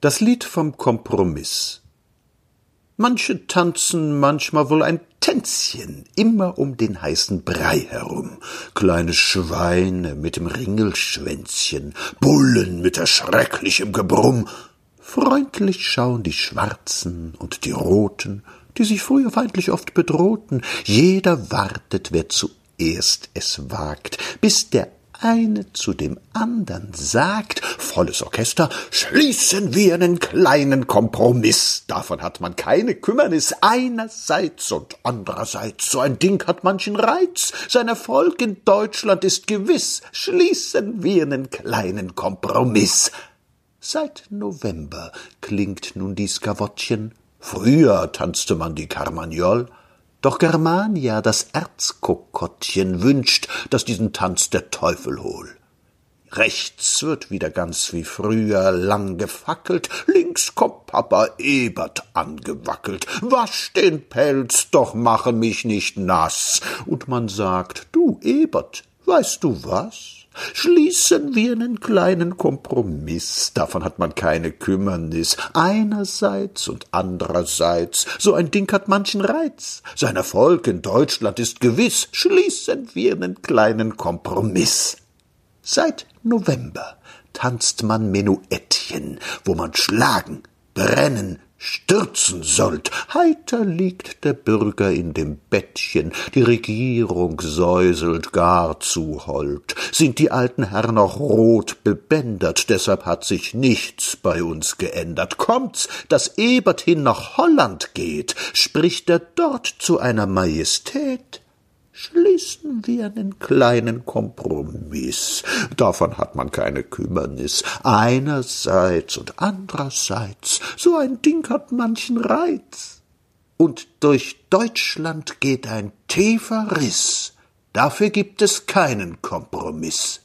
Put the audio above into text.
Das Lied vom Kompromiss. Manche tanzen manchmal wohl ein Tänzchen, immer um den heißen Brei herum. Kleine Schweine mit dem Ringelschwänzchen, Bullen mit erschrecklichem Gebrumm. Freundlich schauen die Schwarzen und die Roten, die sich früher feindlich oft bedrohten. Jeder wartet, wer zuerst es wagt, bis der eine zu dem andern sagt, volles Orchester, schließen wir einen kleinen Kompromiss. Davon hat man keine Kümmernis. Einerseits und andererseits, so ein Ding hat manchen Reiz. Sein Erfolg in Deutschland ist gewiss. Schließen wir einen kleinen Kompromiss. Seit November klingt nun dies Skavottchen. Früher tanzte man die Carmagnole. Doch Germania, das Erzkokottchen, wünscht, dass diesen Tanz der Teufel hol. Rechts wird wieder ganz wie früher lang gefackelt, links kommt Papa Ebert angewackelt. Wasch den Pelz, doch mache mich nicht nass. Und man sagt, du Ebert, weißt du was? Schließen wir einen kleinen Kompromiss, davon hat man keine Kümmernis. Einerseits und andererseits, so ein Ding hat manchen Reiz. Sein Erfolg in Deutschland ist gewiss. Schließen wir einen kleinen Kompromiss. Seit November tanzt man Menuettchen, wo man schlagen, brennen, stürzen sollt. Heiter liegt der Bürger in dem Bettchen, die Regierung säuselt gar zu hold. Sind die alten Herren noch rot bebändert, deshalb hat sich nichts bei uns geändert. Kommt's, dass Ebert hin nach Holland geht, spricht er dort zu einer Majestät schließen wir einen kleinen Kompromiss. Davon hat man keine Kümmernis. Einerseits und andererseits, so ein Ding hat manchen Reiz. Und durch Deutschland geht ein tiefer Riss. Dafür gibt es keinen Kompromiss.